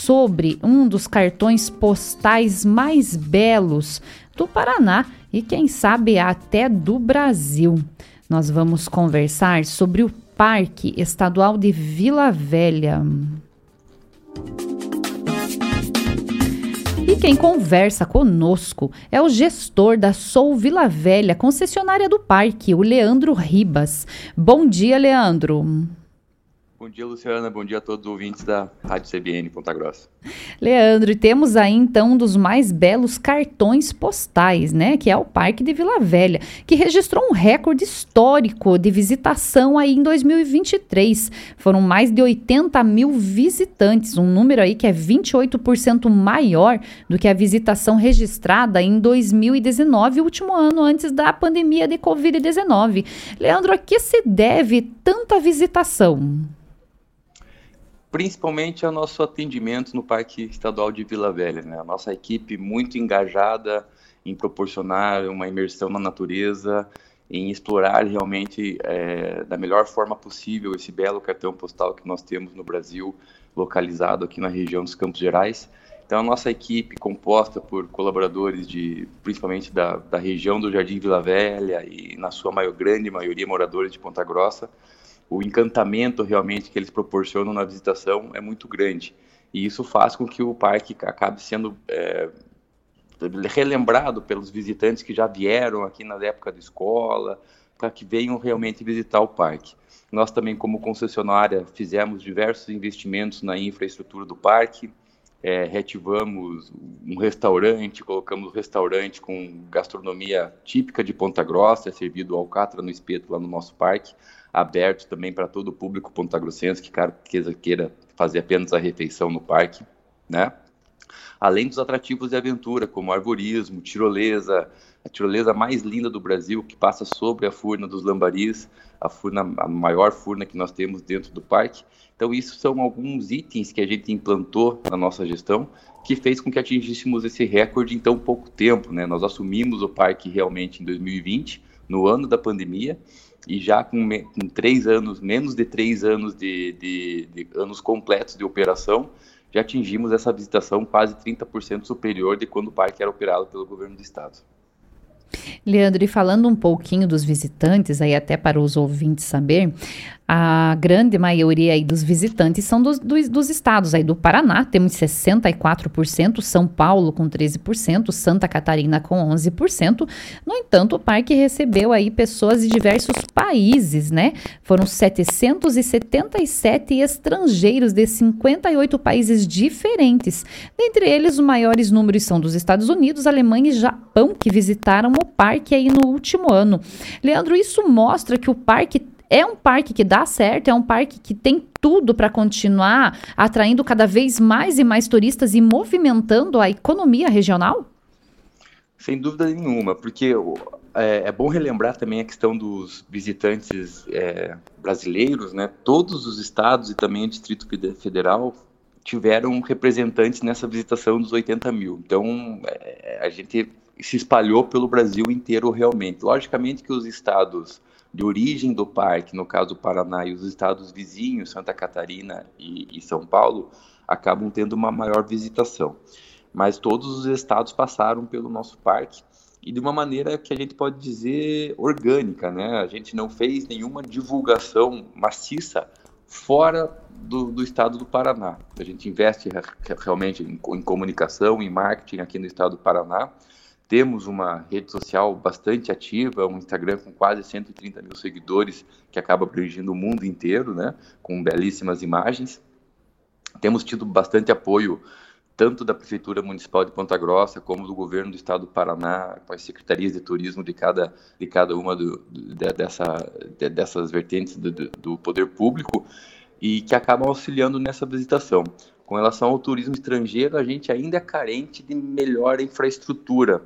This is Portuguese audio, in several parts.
sobre um dos cartões postais mais belos do Paraná e, quem sabe, até do Brasil. Nós vamos conversar sobre o Parque Estadual de Vila Velha. E quem conversa conosco é o gestor da Sou Vila Velha, concessionária do parque, o Leandro Ribas. Bom dia, Leandro. Bom dia, Luciana. Bom dia a todos os ouvintes da Rádio CBN Ponta Grossa. Leandro, temos aí então um dos mais belos cartões postais, né? Que é o Parque de Vila Velha, que registrou um recorde histórico de visitação aí em 2023. Foram mais de 80 mil visitantes, um número aí que é 28% maior do que a visitação registrada em 2019, último ano antes da pandemia de Covid-19. Leandro, a que se deve tanta visitação? Principalmente ao nosso atendimento no Parque Estadual de Vila Velha. Né? A nossa equipe muito engajada em proporcionar uma imersão na natureza, em explorar realmente é, da melhor forma possível esse belo cartão postal que nós temos no Brasil, localizado aqui na região dos Campos Gerais. Então, a nossa equipe, composta por colaboradores de, principalmente da, da região do Jardim Vila Velha e, na sua maior, grande maioria, moradores de Ponta Grossa, o encantamento realmente que eles proporcionam na visitação é muito grande. E isso faz com que o parque acabe sendo é, relembrado pelos visitantes que já vieram aqui na época da escola, para que venham realmente visitar o parque. Nós também, como concessionária, fizemos diversos investimentos na infraestrutura do parque, é, reativamos um restaurante, colocamos um restaurante com gastronomia típica de Ponta Grossa, é servido alcatra no espeto lá no nosso parque, aberto também para todo o público pontagrossense que queira, queira fazer apenas a refeição no parque, né? Além dos atrativos de aventura, como arborismo, tirolesa, a tirolesa mais linda do Brasil, que passa sobre a furna dos lambaris, a, furna, a maior furna que nós temos dentro do parque. Então, isso são alguns itens que a gente implantou na nossa gestão, que fez com que atingíssemos esse recorde em tão pouco tempo. Né? Nós assumimos o parque realmente em 2020, no ano da pandemia, e já com, com três anos, menos de três anos de, de, de anos completos de operação, já atingimos essa visitação quase 30% superior de quando o parque era operado pelo governo do estado. Leandro, e falando um pouquinho dos visitantes, aí até para os ouvintes saber, a grande maioria aí dos visitantes são dos, dos, dos, estados aí do Paraná, temos 64%, São Paulo com 13%, Santa Catarina com 11%. No entanto, o parque recebeu aí pessoas de diversos países, né? Foram 777 estrangeiros de 58 países diferentes. Dentre eles, os maiores números são dos Estados Unidos, Alemanha e Japão, que visitaram o parque aí no último ano. Leandro, isso mostra que o parque é um parque que dá certo, é um parque que tem tudo para continuar atraindo cada vez mais e mais turistas e movimentando a economia regional? Sem dúvida nenhuma, porque é, é bom relembrar também a questão dos visitantes é, brasileiros, né? Todos os estados e também o Distrito Federal tiveram representantes nessa visitação dos 80 mil. Então, é, a gente se espalhou pelo Brasil inteiro realmente. Logicamente que os estados de origem do parque, no caso do Paraná e os estados vizinhos, Santa Catarina e, e São Paulo, acabam tendo uma maior visitação. Mas todos os estados passaram pelo nosso parque e de uma maneira que a gente pode dizer orgânica, né? A gente não fez nenhuma divulgação maciça fora do, do estado do Paraná. A gente investe realmente em, em comunicação, em marketing aqui no estado do Paraná temos uma rede social bastante ativa, um Instagram com quase 130 mil seguidores, que acaba abrangindo o mundo inteiro, né? com belíssimas imagens. Temos tido bastante apoio tanto da Prefeitura Municipal de Ponta Grossa, como do Governo do Estado do Paraná, com as secretarias de turismo de cada, de cada uma do, de, dessa, de, dessas vertentes do, do poder público, e que acabam auxiliando nessa visitação. Com relação ao turismo estrangeiro, a gente ainda é carente de melhor infraestrutura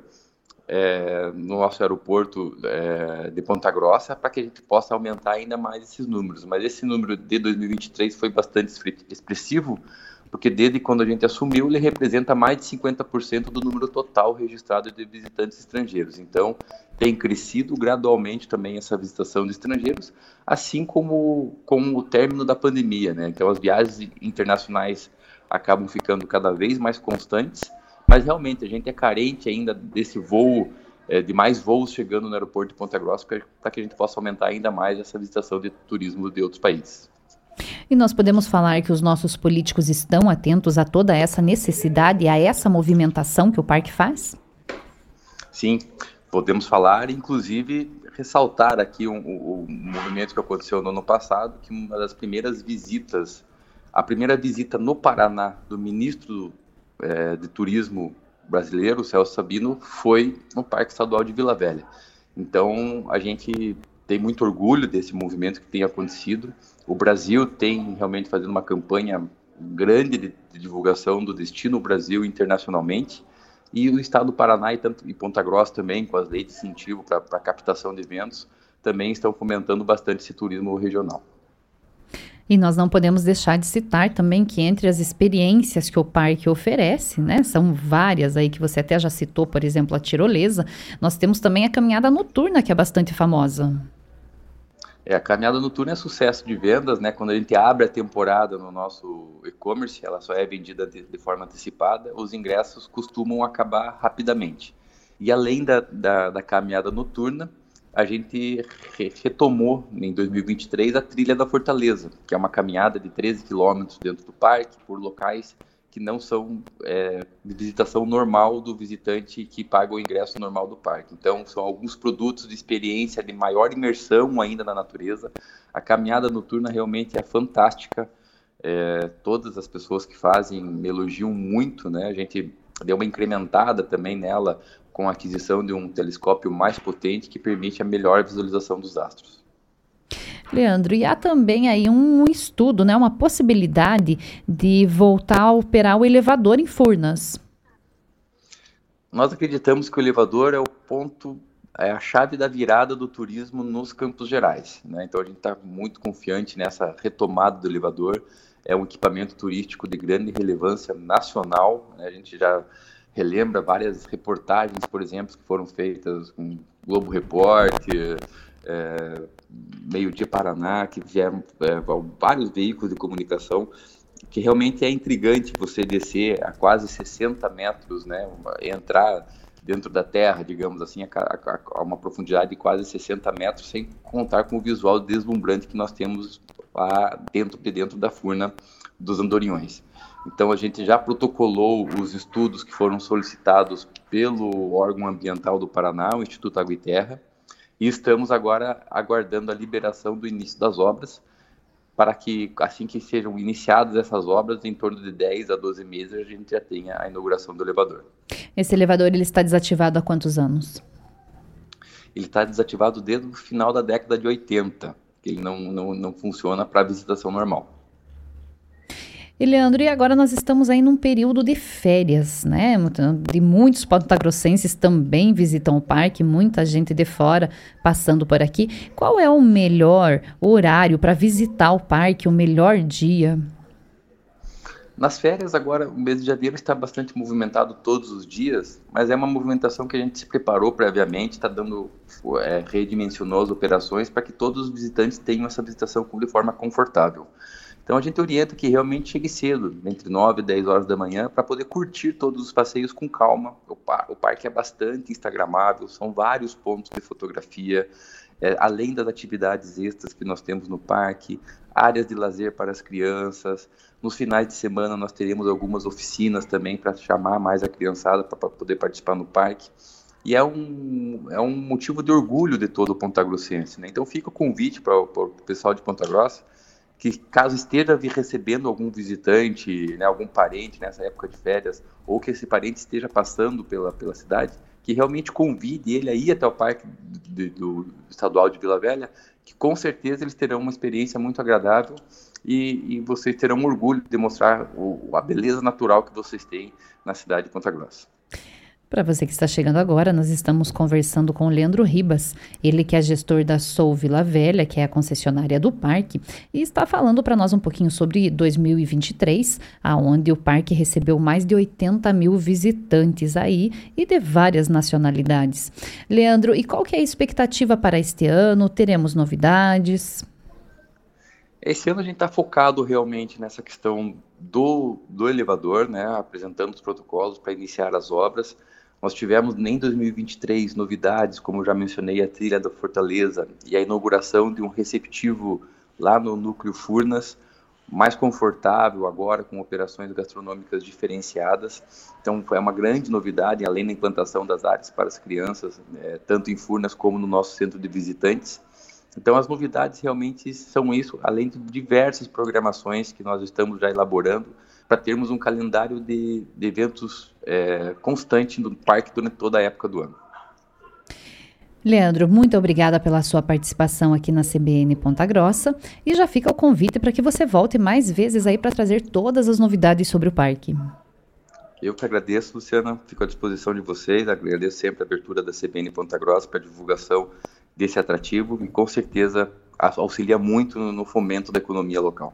é, no nosso aeroporto é, de Ponta Grossa para que a gente possa aumentar ainda mais esses números. Mas esse número de 2023 foi bastante expressivo, porque desde quando a gente assumiu, ele representa mais de 50% do número total registrado de visitantes estrangeiros. Então, tem crescido gradualmente também essa visitação de estrangeiros, assim como com o término da pandemia, né? Então, as viagens internacionais acabam ficando cada vez mais constantes, mas realmente a gente é carente ainda desse voo, é, de mais voos chegando no aeroporto de Ponta Grossa para que a gente possa aumentar ainda mais essa visitação de turismo de outros países. E nós podemos falar que os nossos políticos estão atentos a toda essa necessidade, a essa movimentação que o parque faz? Sim, podemos falar, inclusive ressaltar aqui um, um, um, movimento que aconteceu no ano passado, que uma das primeiras visitas, a primeira visita no Paraná do ministro é, de Turismo brasileiro, Celso Sabino, foi no Parque Estadual de Vila Velha. Então, a gente tem muito orgulho desse movimento que tem acontecido. O Brasil tem realmente fazendo uma campanha grande de, de divulgação do destino Brasil internacionalmente. E o estado do Paraná e, tanto, e Ponta Grossa também, com as leis de incentivo para captação de eventos, também estão fomentando bastante esse turismo regional. E nós não podemos deixar de citar também que entre as experiências que o parque oferece, né, são várias aí que você até já citou, por exemplo, a tirolesa, nós temos também a caminhada noturna, que é bastante famosa. É, a caminhada noturna é sucesso de vendas, né? Quando a gente abre a temporada no nosso e-commerce, ela só é vendida de, de, forma antecipada, os ingressos costumam acabar rapidamente. E além da, da, da caminhada noturna, a gente re retomou em 2023 a Trilha da Fortaleza, que é uma caminhada de 13 quilômetros dentro do parque, por locais que não são é, de visitação normal do visitante que paga o ingresso normal do parque. Então, são alguns produtos de experiência de maior imersão ainda na natureza. A caminhada noturna realmente é fantástica. É, todas as pessoas que fazem me elogiam muito, né? A gente deu uma incrementada também nela com a aquisição de um telescópio mais potente que permite a melhor visualização dos astros. Leandro, e há também aí um estudo, né, uma possibilidade de voltar a operar o elevador em Furnas. Nós acreditamos que o elevador é o ponto, é a chave da virada do turismo nos Campos Gerais. Né? Então a gente está muito confiante nessa retomada do elevador. É um equipamento turístico de grande relevância nacional. Né? A gente já relembra várias reportagens, por exemplo, que foram feitas com Globo Repórter, é, Meio Dia Paraná, que vieram é, vários veículos de comunicação, que realmente é intrigante você descer a quase 60 metros, né, entrar dentro da terra, digamos assim, a, a, a, uma profundidade de quase 60 metros, sem contar com o visual deslumbrante que nós temos lá dentro de dentro da furna dos Andorinhões. Então a gente já protocolou os estudos que foram solicitados pelo órgão ambiental do Paraná, o Instituto Água e Terra, e estamos agora aguardando a liberação do início das obras, para que assim que sejam iniciadas essas obras, em torno de 10 a 12 meses, a gente já tenha a inauguração do elevador. Esse elevador ele está desativado há quantos anos? Ele está desativado desde o final da década de 80. Ele não, não, não funciona para visitação normal. E Leandro, e agora nós estamos aí num período de férias, né? De muitos pontagrossenses também visitam o parque, muita gente de fora passando por aqui. Qual é o melhor horário para visitar o parque, o melhor dia? Nas férias, agora, o mês de janeiro está bastante movimentado todos os dias, mas é uma movimentação que a gente se preparou previamente, está dando, é, redimensionou as operações para que todos os visitantes tenham essa visitação de forma confortável. Então a gente orienta que realmente chegue cedo, entre 9 e 10 horas da manhã, para poder curtir todos os passeios com calma. O, par o parque é bastante instagramável, são vários pontos de fotografia, é, além das atividades extras que nós temos no parque, áreas de lazer para as crianças. Nos finais de semana nós teremos algumas oficinas também para chamar mais a criançada para poder participar no parque. E é um, é um motivo de orgulho de todo o Ponta Grossense. Né? Então fica o convite para o pessoal de Ponta Grossa que caso esteja recebendo algum visitante, né, algum parente nessa época de férias, ou que esse parente esteja passando pela, pela cidade, que realmente convide ele a ir até o Parque do, do Estadual de Vila Velha, que com certeza eles terão uma experiência muito agradável e, e vocês terão orgulho de mostrar o, a beleza natural que vocês têm na cidade de Ponta Grossa. Para você que está chegando agora, nós estamos conversando com o Leandro Ribas, ele que é gestor da Sou Vila Velha, que é a concessionária do parque, e está falando para nós um pouquinho sobre 2023, aonde o parque recebeu mais de 80 mil visitantes aí e de várias nacionalidades. Leandro, e qual que é a expectativa para este ano? Teremos novidades? Esse ano a gente está focado realmente nessa questão do, do elevador, né, apresentando os protocolos para iniciar as obras. Nós tivemos em 2023 novidades, como já mencionei, a trilha da Fortaleza e a inauguração de um receptivo lá no núcleo Furnas, mais confortável agora com operações gastronômicas diferenciadas. Então foi uma grande novidade, além da implantação das áreas para as crianças, é, tanto em Furnas como no nosso centro de visitantes. Então as novidades realmente são isso, além de diversas programações que nós estamos já elaborando para termos um calendário de, de eventos é, constante no parque durante toda a época do ano. Leandro, muito obrigada pela sua participação aqui na CBN Ponta Grossa e já fica o convite para que você volte mais vezes aí para trazer todas as novidades sobre o parque. Eu que agradeço, Luciana, fico à disposição de vocês, agradeço sempre a abertura da CBN Ponta Grossa para divulgação desse atrativo e com certeza auxilia muito no fomento da economia local.